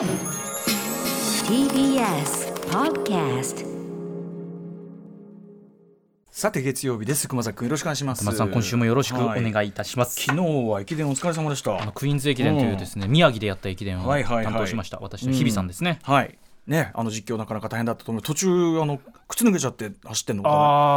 TBS Podcast さて月曜日です。熊崎君よろしくお願いします。松さん今週もよろしくおはい。願いいたします、昨日は駅伝お疲れ様でした。あのクイーンズ駅伝というですね、宮城でやった駅伝をはいはいはい。担当しました、私の日比さんですね、はい。ねあの実況なかなか大変だったと思う。途中あの靴脱げちゃって走ってんのかな。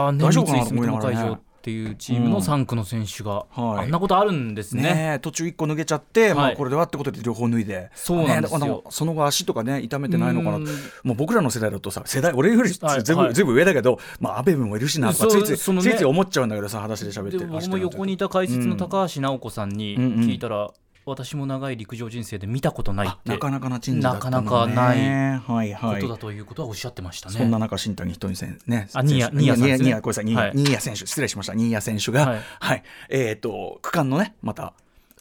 あ大丈夫かなと思いながらねっていうチームの3区の選手が、はい。あんなことあるんですね。ねえ途中1個脱げちゃって、まあ、はいこれではってことで両方脱いで。そうなんですよ。その後足とかね痛めてないのかな。うん。もう僕らの世代だとさ世代俺よりはい全部,、はい全部上だけど、まあ、安倍もいるしなとかついつい、ついつい思っちゃうんだけどさ裸足で喋ってで僕も横にいた解説の高橋直子さんにうんうん。聞いたら、私も長い陸上人生で見たことないってなかなかな珍事だったのね。なかなかないはいはい。ことだということはおっしゃってましたね。そんな中、新谷仁美選手ね、あ新谷選手新谷さんですね。新谷ごめんなさい、新はい。谷新谷選手、失礼しました、新谷選手が、ははい。い、えっ、と、区間のね、また。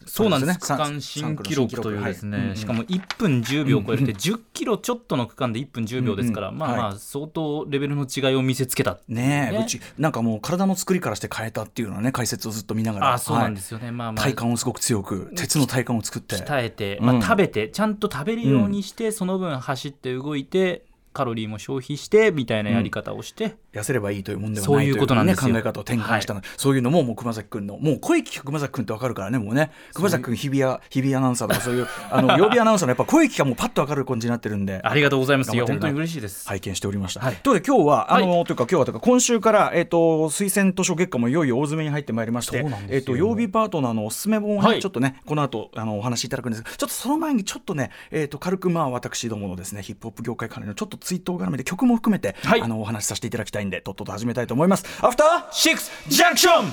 そうなんですさ区間新記録というですね、はいうんうんしかも1分10秒を超えて10キロちょっとの区間で1分10秒ですから、うんうんまあまあ相当レベルの違いを見せつけた。ねえ、ね。うち、なんかもう体の作りからして変えたっていうのはね、解説をずっと見ながら。あそうなんではすよね、まあいまあ。体幹をすごく強く、鉄の体幹を作って。鍛えて、うん。まあ、食べてちゃんと食べるようにして、その分走って動いてカロリーも消費してみたいなやり方をして、痩せればいいというもんではそうないいうねことなんですよ。考え方を転換したの、そういうのももう熊崎君のもう声聞く熊崎君ってわかるからねもうね。熊崎君日比谷日比谷アナウンサーとかそういうあの 曜日アナウンサーのやっぱ声聞きがもうパッとわかる感じになってるんで。ありがとうございます。いや本当に嬉しいです、拝見しておりました。はい。ということで今日は、はい。あのというか今日はというか今週からえっ、と推薦図書月間もいよいよ大詰めに入ってまいりましてそうなんですよ。えっ、と曜日パートナーのおすすめ本をね、はい。ちょっとねこの後あのお話しいただくんですがちょっとその前にちょっとねえっ、と軽くまあ私どものですねヒップホップ業界関連のちょっと追悼絡めで曲も含めて、はいあのお話しさせていただきたいんでとっとと始めたいと思います。アフターシックスジャンクション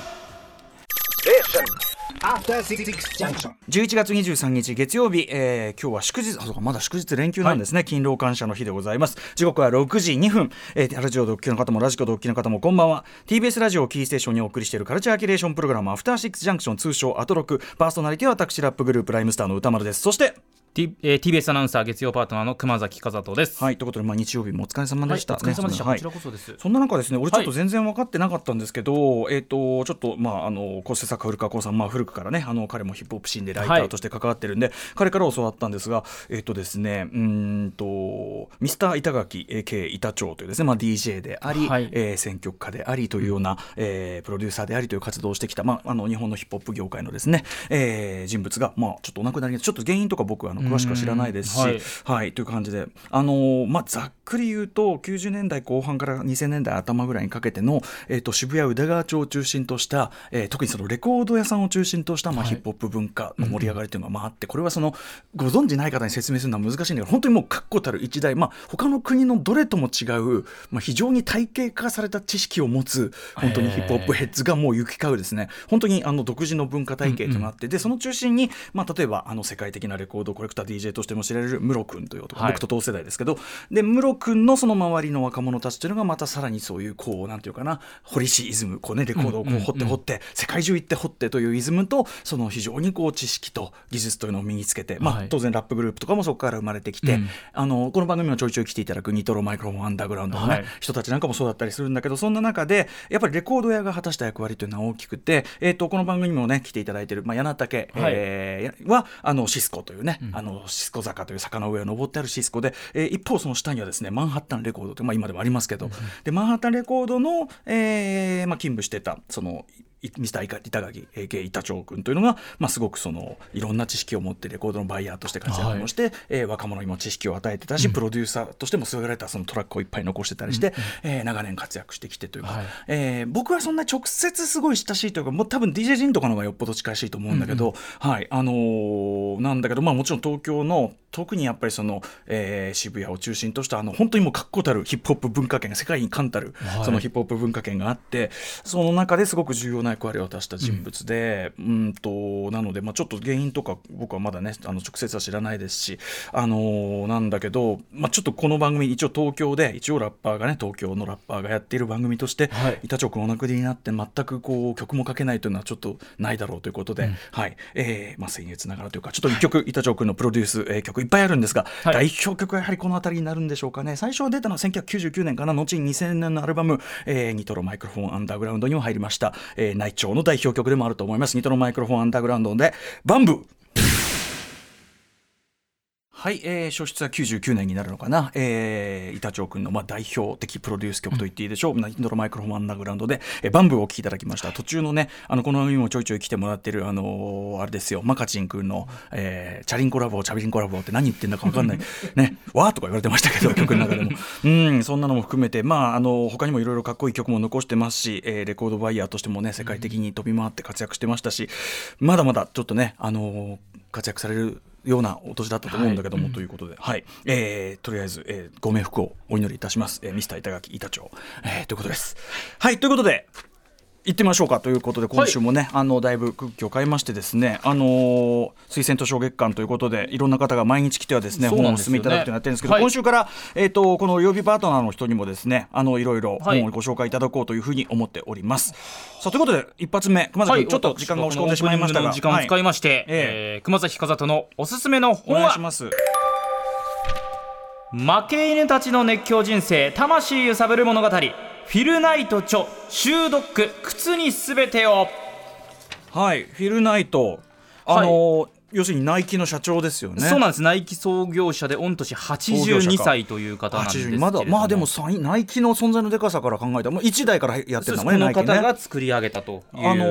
After Six Junction. 11月23日月曜日、えー今日は祝日あそうかまだ祝日連休なんですね、勤労感謝の日でございます時刻は6時2分、えーラジオドッキの方もラジコドッキの方もこんばんは TBS ラジオをキーステーションにお送りしているカルチャーキュレーションプログラムアフターシックスジャンクション通称アトロクパーソナリティは私ラップグループライムスターの歌丸ですそして T えー TBS アナウンサー月曜パートナーの熊崎和人です。はいということで、まあ、日曜日もお疲れ様はい、おでした、疲れ様でした。はいこちらこそです。そんな中ですね、俺ちょっとはい全然分かってなかったんですけど、えっ、と、ちょっと、まあ、あの、構成作家古川光さん、まあ、古くからね、あの、彼もヒップホップシーンでライターとして関わってるんで、彼から教わったんですが、えっ、とですね、うーんと、ミスター板垣、AK 板長というですね、まあ、DJ であり、はいえー選曲家でありというような、えープロデューサーでありという活動をしてきた、まあ、あの、日本のヒップホップ業界のですね、えー人物が、まあ、ちょっとお亡くなりに、ちょっと原因とか僕はあの詳しくは知らないですし、うんはい。はい、という感じで、あのーまあ、ざっくり言うと、90年代後半から2000年代頭ぐらいにかけての、えー、と渋谷宇田川町を中心とした、えー特にそのレコード屋さんを中心とした、まあ、ヒップホップ文化の盛り上がりというのがまああって、これはそのご存じない方に説明するのは難しいんだけど、本当にもう確固たる一大、まあ他の国のどれとも違う、まあ、非常に体系化された知識を持つ、本当にヒップホップヘッズがもう行き交うですね、本当にあの独自の文化体系となって、でその中心に、まあ、例えばあの世界的なレコードコレクター DJ としても知られるムロ君という男、はい。僕と同世代ですけどでムロ君のその周りの若者たちというのがまたさらにそういうこうなんていうかな堀市イズムこう、ね、レコードをこう掘って掘って、世界中行って掘ってというイズムとその非常にこう知識と技術というのを身につけて、まあはい。当然ラップグループとかもそこから生まれてきて、うん。あのこの番組もちょいちょい来ていただくニトロマイクロフォンアンダーグラウンドの、ねはい。人たちなんかもそうだったりするんだけどそんな中でやっぱりレコード屋が果たした役割というのは大きくて、えー、とこの番組にもね来ていただいている、まあ、柳竹、はいえーはあのシスコというね、あのシスコ坂という坂の上を登ってあるシスコで、えー一方その下にはですねマンハッタンレコードという、まあ、今でもありますけど、でマンハッタンレコードの、えーまあ、勤務してたそのいミスター板垣 AK 板長君というのが、まあ、すごくそのいろんな知識を持ってレコードのバイヤーとして活躍もして、えー若者にも知識を与えてたし、プロデューサーとしても優れたそのトラックをいっぱい残してたりして、えー長年活躍してきてというか、はい。えー僕はそんな直接すごい親しいというかもう多分 DJ ジンとかの方がよっぽど近しいと思うんだけど、はいあのーなんだけど、まあ、もちろん東京の特にやっぱりその、えー渋谷を中心としたあの本当にもう確固たるヒップホップ文化圏が世界に冠たる、はい。そのヒップホップ文化圏があってその中ですごく重要な役割を果たした人物で、うん、となので、まあ、ちょっと原因とか僕はまだねあの直接は知らないですし、あのーなんだけど、まあ、ちょっとこの番組一応東京で一応ラッパーがね東京のラッパーがやっている番組として、はい。板長君お亡くなりになって全くこう曲も書けないというのはちょっとないだろうということで、はい。えーまあ、僭越ながらというかちょっと一曲板長君のプロデュース、えー曲いっぱいあるんですが、はい。代表曲はやはりこの辺りになるんでしょうかね。最初出たのは1999年かな後に2000年のアルバム、えーニトロマイクロフォンアンダーグラウンドにも入りました、えー内調の代表曲でもあると思います。ニトロマイクロフォンアンダーグラウンドでバンブー。はい、えー、初出は99年になるのかな、えー、板長君の、まあ、代表的プロデュース曲と言っていいでしょう、うん、インドロマイクロフォンアンダーグラウンドで、えー、バンブーをお聴きいただきました。途中のねあのこの番組もちょいちょい来てもらってるあのー、あれですよ。マカチン君の、えー、チャリンコラボチャリンコラボって何言ってんだか分かんない。ねわーとか言われてましたけど 曲の中でも。うんそんなのも含めてまああの他にもいろいろかっこいい曲も残してますし、えー、レコードバイヤーとしてもね世界的に飛び回って活躍してましたしまだまだちょっとねあのー、活躍されるようなお年だったと思うんだけども、はい、ということで、はい。えー、とりあえず、えー、ご冥福をお祈りいたします、えー、ミスター板垣板長、えー、ということです。はい。ということで行ってみましょうかということで今週もね、はい、あのだいぶ空気を変えましてですねあのー、推薦図書月間ということでいろんな方が毎日来てはですね本をお勧めいただくというのやってるんですけど、はい、今週から、えーと、この曜日パートナーの人にもですねあのいろいろ本をご紹介いただこうというふうに思っております。さあということで一発目熊崎君、ちょっと時間が押し込んでしまいましたが時間を使いまして、はい、えー、熊崎風人のおすすめの本は？お願いします。負け犬たちの熱狂人生魂揺さぶる物語フィルナイト著シュードック靴にすべてを。はいフィルナイト。あのーはい要するにナイキの社長ですよね。そうなんです。ナイキ創業者で御年82歳という方なんですけ。まだまあでもナイキの存在のでかさから考えたらもう1代からやってるんだもんね。この方が作り上げたとあの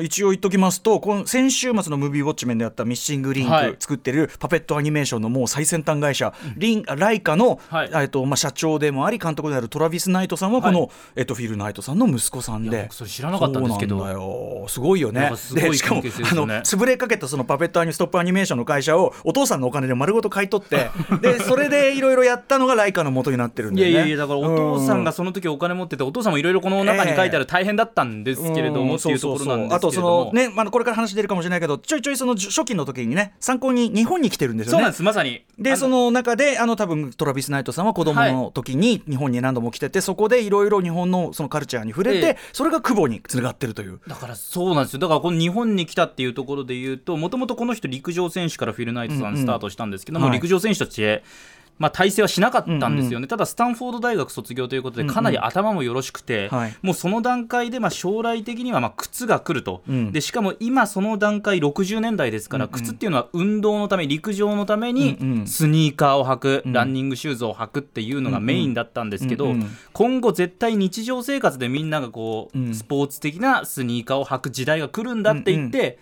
ー、一応言っときますと、この先週末のムービーウォッチメンでやったミッシングリンク作ってるパペットアニメーションのもう最先端会社、リンライカの、はい、えっとまあ社長でもあり監督であるトラビスナイトさんはこの、はい、えっとフィルナイトさんの息子さんで。それ知らなかったんですけど。すごいよね。でしかもあの潰れかけたそのパペットアニストップアニメーションの会社をお父さんのお金で丸ごと買い取って でそれでいろいろやったのがライカの元になってるんで、ね、いやいやだからお父さんがその時お金持っててお父さんもいろいろこの中に書いてある大変だったんですけれども、っていうところなんですあとそのね、まあ、これから話出るかもしれないけどちょいちょいその初期の時にね参考に日本に来てるんですよね。そうなんですまさに。でその中であの多分トラビス・ナイトさんは子供の時に日本に何度も来てて、はい、そこでいろいろ日本のそのカルチャーに触れて、ええ、それが久保につながってるという。だからそうなんですよ。だからこの日本に来たっていうところで言うともともとこの人陸上選手からフィル・ナイトさんスタートしたんですけども、うんうん、陸上選手としてまあ、体制はしなかったんですよね、うんうん、ただスタンフォード大学卒業ということでかなり頭もよろしくて、うんうん、もうその段階でまあ将来的にはまあ靴が来ると、うん、でしかも今その段階60年代ですから、うんうん、靴っていうのは運動のため陸上のためにスニーカーを履く、うん、ランニングシューズを履くっていうのがメインだったんですけど、うんうん、今後絶対日常生活でみんながこう、スポーツ的なスニーカーを履く時代が来るんだって言って、うんうん、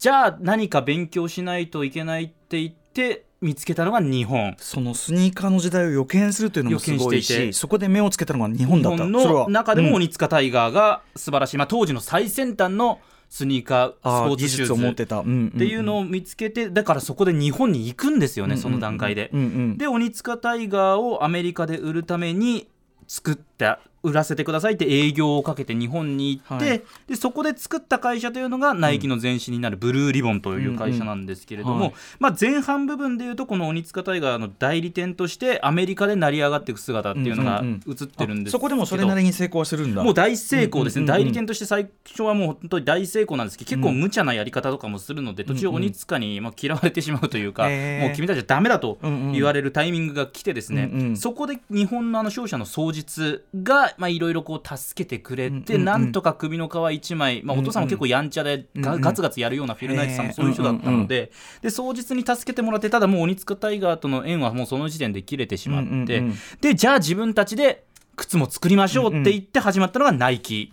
じゃあ何か勉強しないといけないって言って見つけたのが日本。そのスニーカーの時代を予見するというのもすごいしそこで目をつけたのが日本だった。日本の中でも鬼塚タイガーが素晴らしい、まあ、当時の最先端のスニーカースポーツシューズ。を持ってた、っていうのを見つけてだからそこで日本に行くんですよね、その段階で。で鬼塚タイガーをアメリカで売るために作った売らせてくださいって営業をかけて日本に行って、はい、でそこで作った会社というのがナイキの前身になるブルーリボンという会社なんですけれども、うんうんはい、まあ、前半部分でいうとこの鬼塚タイガーの代理店としてアメリカで成り上がっていく姿っていうのが映ってるんですけど、そこでもそれなりに成功するんだ。もう大成功ですね、代理店として最初はもう本当に大成功なんですけど結構無茶なやり方とかもするので途中鬼塚にまあ嫌われてしまうというか、もう君たちはダメだと言われるタイミングが来てですね、そこで日本のあの商社の双日がいろいろこう助けてくれて、なんとか首の皮一枚、まあ、お父さんも結構やんちゃでガ,、ガツガツやるようなフィルナイトさんもそういう人だったので,、で双日に助けてもらってただもう鬼塚タイガーとの縁はもうその時点で切れてしまって、でじゃあ自分たちで靴も作りましょうって言って始まったのがナイキ。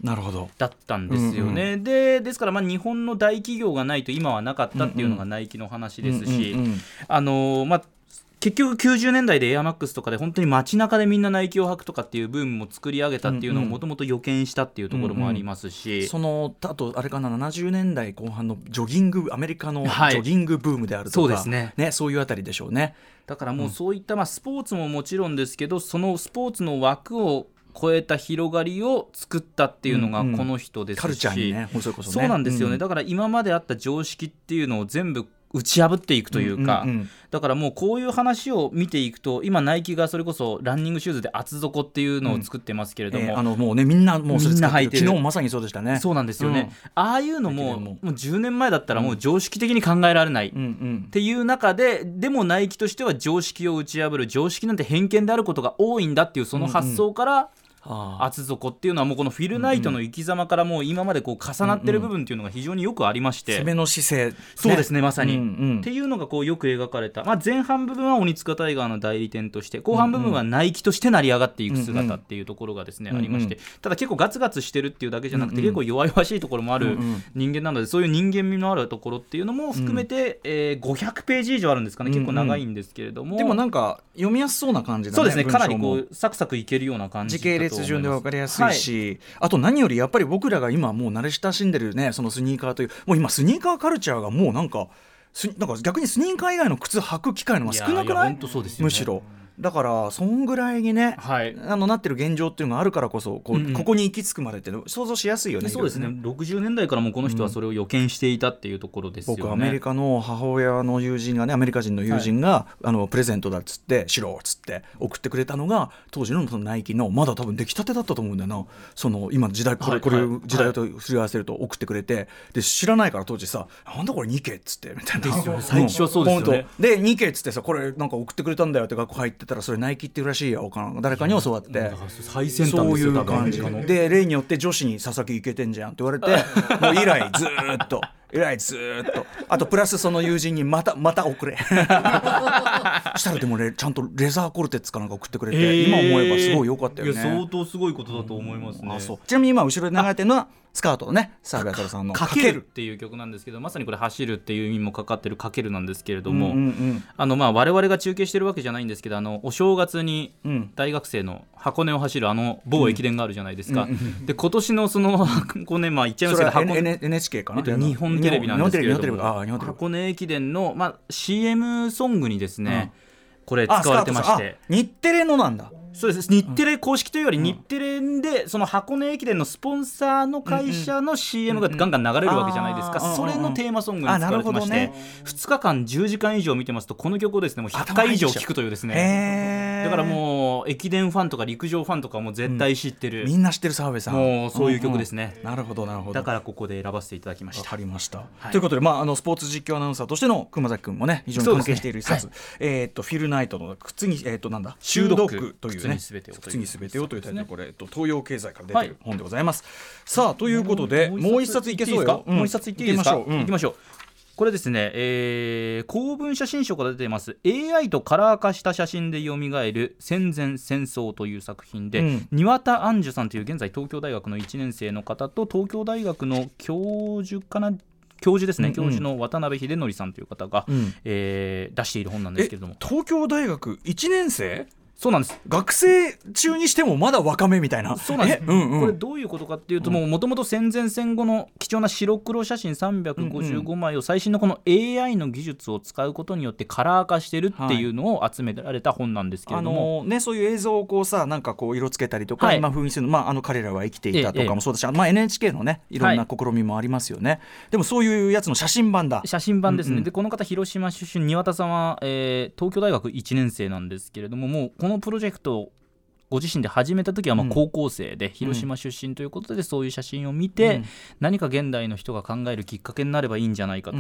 だったんですよね。でですからまあ日本の大企業がないと今はなかったっていうのがナイキの話ですし、あのまあ結局90年代でエアマックスとかで本当に街中でみんなナイキを履くとかっていうブームも作り上げたっていうのをもともと予見したっていうところもありますし、うんうん、そのあとあれかな70年代後半のジョギングアメリカのジョギングブームであるとか、はい、そうですね。ねそういうあたりでしょうね。だからもうそういった、まあ、スポーツももちろんですけどそのスポーツの枠を超えた広がりを作ったっていうのがこの人ですし、うんうん、カルチャーにねそ、ね、そうなんですよね、うん、だから今まであった常識っていうのを全部打ち破っていくというか、うんうんうん、だからもうこういう話を見ていくと今ナイキがそれこそランニングシューズで厚底っていうのを作ってますけれども、うんえー、あのもうねみんなもうみんな履いてる。昨日まさにそうでしたね。そうなんですよね、うん、ああいうのもも。う10年前だったらもう常識的に考えられない。っていう中で、でもナイキとしては常識を打ち破る。常識なんて偏見であることが多いんだっていうその発想から、うんうん厚底っていうのはもうこのフィルナイトの生き様からもう今までこう重なってる部分っていうのが非常によくありまして、攻めの姿勢、ね、そうですねまさに、うんうん、っていうのがこうよく描かれた、まあ、前半部分は鬼塚タイガーの代理店として後半部分はナイキとして成り上がっていく姿っていうところがですね、うんうん、ありまして。ただ結構ガツガツしてるっていうだけじゃなくて、うんうん、結構弱々しいところもある人間なのでそういう人間味のあるところっていうのも含めて、うん、えー、500ページ以上あるんですかね。結構長いんですけれども、うんうん、でもなんか読みやすそうな感じだねそうですねかなりこうサクサクいけるような感じ時系列順で分かりやすいし、はい、あと何よりやっぱり僕らが今もう慣れ親しんでるねそのスニーカーというもう今スニーカーカルチャーがもうなんかなんか逆にスニーカー以外の靴履く機会のが少なくない、ね、むしろ。だからそんぐらいにね、はい、あのなってる現状っていうのがあるからこそこう、うんうん、ここに行き着くまでって想像しやすいよねそうですね。ね。60年代からもこの人はそれを予見していたっていうところですよね、僕アメリカの母親の友人がねアメリカ人の友人が、はい、あのプレゼントだっつって「しろ」っつって送ってくれたのが当時のそのナイキのまだ多分出来たてだったと思うんだよな。その今の時代これ,、これ時代とすり合わせると送ってくれて。で知らないから当時さ「なんだこれニケ」っつってみたいな。最初はそうですよね。でニケっつってさこれなんか送ってくれたんだよって学校入ってたらそれナイキっていうらしいよ誰かに教わって最先端そういう感じで例によって女子に「佐々木いけてんじゃん」って言われてもう以来ずっと。以来ずっと。あとプラスその友人にまたまた送れ。したらでもちゃんとレザーコルテッツかなんか送ってくれて、えー、今思えばすごい良かったよね。相当すごいことだと思いますね、ちなみに今後ろで流れてるのはスカートのね澤部太さんの「かける」っていう曲なんですけどまさにこれ「走る」っていう意味もかかってる「かける」なんですけれども、うんうんうん、あのまあ我々が中継してるわけじゃないんですけどあのお正月に大学生の箱根を走るあの某駅伝があるじゃないですか、うん、で今年のその箱根まあ言っちゃいますけど箱根 NHK かな、日本テレビなんですけれども。箱根駅伝の、まあ、CM ソングにですね、うん、これ使われてまして。日テレのなんだそうです。日テレ公式というより日テレでその箱根駅伝のスポンサーの会社の CM がガンガン流れるわけじゃないですか、それのテーマソングに使われてまして、ね、2日間10時間以上見てますとこの曲をですねもう100回以上聴くというですねだからもう駅伝ファンとか陸上ファンとかも絶対知ってる、うん、みんな知ってる澤部さん。もうそういう曲ですね、うんうん、なるほどなるほど。だからここで選ばせていただきました。わかりました、はい、ということで、まあ、あのスポーツ実況アナウンサーとしての熊崎君もね非常に関係している。一冊、ねはい、えー、っとフィルナイトの靴にえー、っとなんだ修読というね靴にすべてをというタイトルこれ、と東洋経済から出てる本でございます、さあということでもう一冊いけそうよ。もう一冊いっていいですか？いきましょうこれですね、えー、公文写真書から出ています AI とカラー化した写真でよみがえる戦前戦争という作品で、うん、庭田杏樹さんという現在東京大学の1年生の方と東京大学の教授かな教授ですね、うんうん、教授の渡辺秀則さんという方が、うん、えー、出している本なんですけれども。東京大学1年生？そうなんです。学生中にしてもまだ若めみたいな。そうなんです、うんうん、これどういうことかっていうともともと戦前戦後の貴重な白黒写真355枚を最新のこの AI の技術を使うことによってカラー化してるっていうのを集められた本なんですけれども、はい、ね、そういう映像をこうさなんかこう色つけたりとか、はい、今風にするまあ、あの彼らは生きていたとかもそうだし、ええ、まあ、NHK のねいろんな試みもありますよね、はい、でもそういうやつの写真版だ。写真版ですね、うんうん、でこの方広島出身庭田さんは、えー、東京大学1年生なんですけれどももうこのプロジェクトご自身で始めた時はまあ高校生で広島出身ということでそういう写真を見て何か現代の人が考えるきっかけになればいいんじゃないかと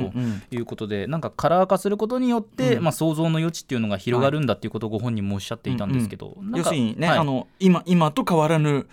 いうことでなんかカラー化することによってまあ想像の余地っていうのが広がるんだっていうことをご本人もおっしゃっていたんですけど要するにねあの今今と変わらぬ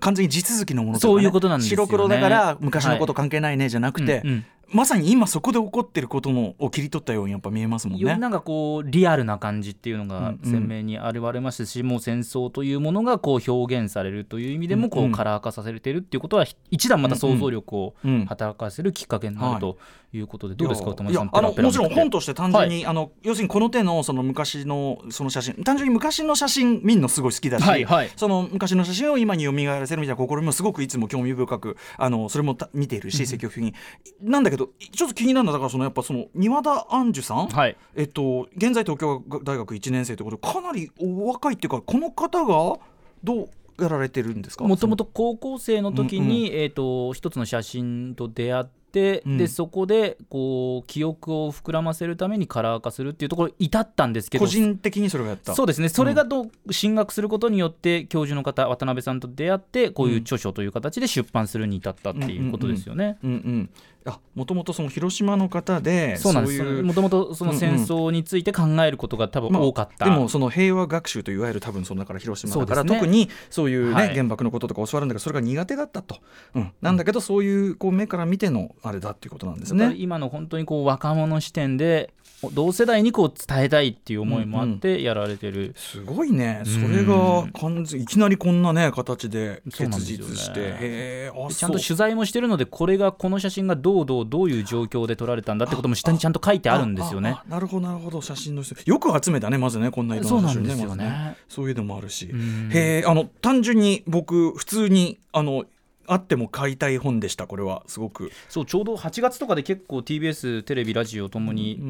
完全に地続きのものとか、ね、そういうことなんです白黒だから昔のこと関係ないねじゃなくて、はいうんうんまさに今そこで起こってることのを切り取ったようにやっぱ見えますもんね。なんかこうリアルな感じっていうのが鮮明に現れましたし、うんうん、もう戦争というものがこう表現されるという意味でもこうカラー化させてるっていうことは一段また想像力を働かせるきっかけになるということでどうですか、いやあのもちろん本として単純に、はい、あの要するにこの手のその昔のその写真単純に昔の写真見るのすごい好きだし、はいはい、その昔の写真を今に蘇らせるみたいな試みもすごくいつも興味深くあのそれも見ているし積極的に、なんだけどちょっと気になるのはだからそのやっぱその庭田杏樹さん、はい、えっと現在東京大学1年生ということでかなりお若いっていうかこの方がどうやられてるんですか？もともと高校生の時に、うんうん、えーと一つの写真と出会って、うん、でそこでこう記憶を膨らませるためにカラー化するっていうところ至ったんですけど個人的にそれがやった。そうですね。それがどう進学することによって教授の方渡辺さんと出会ってこういう著書という形で出版するに至ったっていうことですよね。うんうん、うん。うんあもともとその広島の方でそうなんです。もともとその戦争について考えることが多分多かった、まあ、でもその平和学習といわゆる多分そのだから広島だから、ね、特にそういうね、はい、原爆のこととか教わるんだけどそれが苦手だったと、うん、なんだけどそういうこう目から見てのあれだっていうことなんですね。今の本当にこう若者視点で同世代にこう伝えたいっていう思いもあってやられてる、うんうん、すごいね。それが完全いきなりこんなね形で結実して、ね、ちゃんと取材もしてるのでこれがこの写真がどうどうどういう状況で撮られたんだってことも下にちゃんと書いてあるんですよね。なるほどなるほど。写真のよく集めたねまずねこんな色の写真ねそうなんですよね。ね、そういうのもあるし。へえあの単純に僕普通にあのあっても買いたい本でしたこれは。すごく。そうちょうど8月とかで結構 TBS テレビラジオともに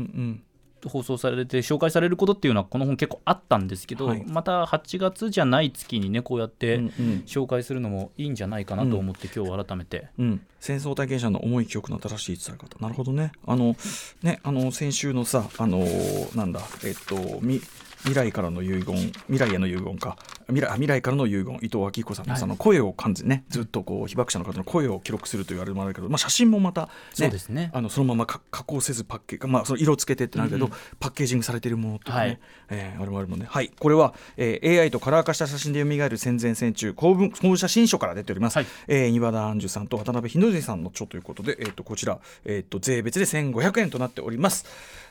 放送されて紹介されることっていうのはこの本結構あったんですけど、はい、また8月じゃない月にねこうやって紹介するのもいいんじゃないかなと思って、今日改めて、うん、戦争体験者の重い記憶の正しい伝え方。なるほどね。あのねあの先週のさあのなんだえっとみ未来からの遺言未来への遺言か未来未来からの遺言伊藤昭彦さんの,、その声を感じねずっとこう被爆者の方の声を記録するというあれもあるけど、まあ、写真もまた、ね、そうですね。あのそのまま加工せずパッケージ、まあ、その色つけてってなるけど、うんうん、パッケージングされているものとかね、はい。えー、あれもあるもんねはい。これは、えー、AI とカラー化した写真で蘇る戦前戦中公文公文写真書から出ております、はい。えー、岩田杏樹さんと渡辺日の出さんの著ということで、えー、とこちら、えー、と税別で1500円となっております。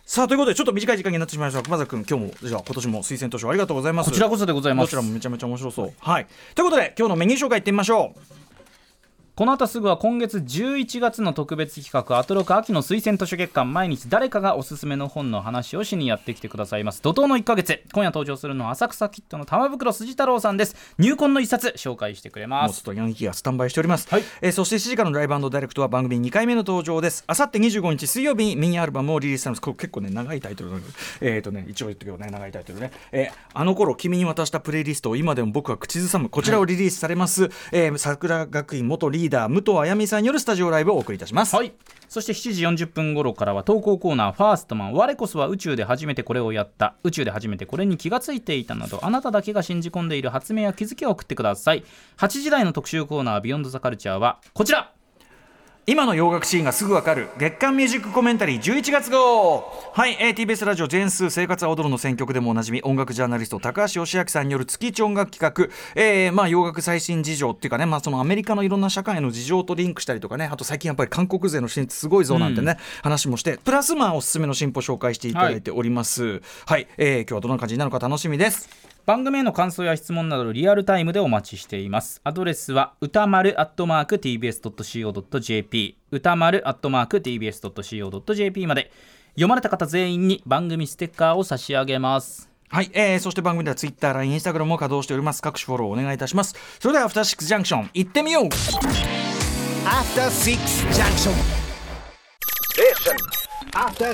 さあということでちょっと短い時間になってしまいました熊崎君今日もじゃあ今年も推薦図書ありがとうございます。こちらこそでございます。どちらもめちゃめちゃ面白そう。はい。ということで今日のメニュー紹介いってみましょう。この後すぐは今月11月の特別企画アトロク秋の推薦図書月間毎日誰かがおすすめの本の話をしにやってきてくださいます。怒涛の1ヶ月。今夜登場するのは浅草キッドの玉袋筋太郎さんです。入魂の一冊紹介してくれます。もうちょっと4匹がスタンバイしております、はい、えー、そして7時からのライブダイレクトは番組2回目の登場です。あさって25日水曜日にミニアルバムをリリースされます。これ結構ね長いタイトルえっ、ー、とね一応言ってけどね長いタイトルね、えー、あの頃君に渡したプレイリストを今でも僕は口ずさむ。こちらをリリースされます、はい、えー、桜学院元リーダー武藤あやみさんによるスタジオライブをお送りいたします。はい。そして7時40分頃からは投稿コーナーファーストマン。我こそは宇宙で初めてこれをやった。宇宙で初めてこれに気がついていたなどあなただけが信じ込んでいる発明や気づきを送ってください。8時台の特集コーナービヨンドザカルチャーはこちら。今の洋楽シーンがすぐわかる。月刊ミュージックコメンタリー11月号。はい、えー、TBS ラジオ全数生活は踊るの選曲でもおなじみ音楽ジャーナリスト高橋義明さんによる月一音楽企画、えー、まあ洋楽最新事情っていうかね、まあ、そのアメリカのいろんな社会の事情とリンクしたりとかねあと最近やっぱり韓国勢の進出すごいぞなんてね、うん、話もしてプラスまあおすすめの進歩紹介していただいております。はい、はい、えー、今日はどんな感じになるか楽しみです番組への感想や質問などリアルタイムでお待ちしています。アドレスは歌丸アットマーク tbs.co.jp 歌丸アットマーク tbs.co.jp まで。読まれた方全員に番組ステッカーを差し上げます。はい、えー、そして番組ではツイッター、LINE、インスタグラムも稼働しております。各種フォローお願いいたします。それでは、アフターシックスジャンクション、行ってみよう。アフターシックスジャンクション。えアフタ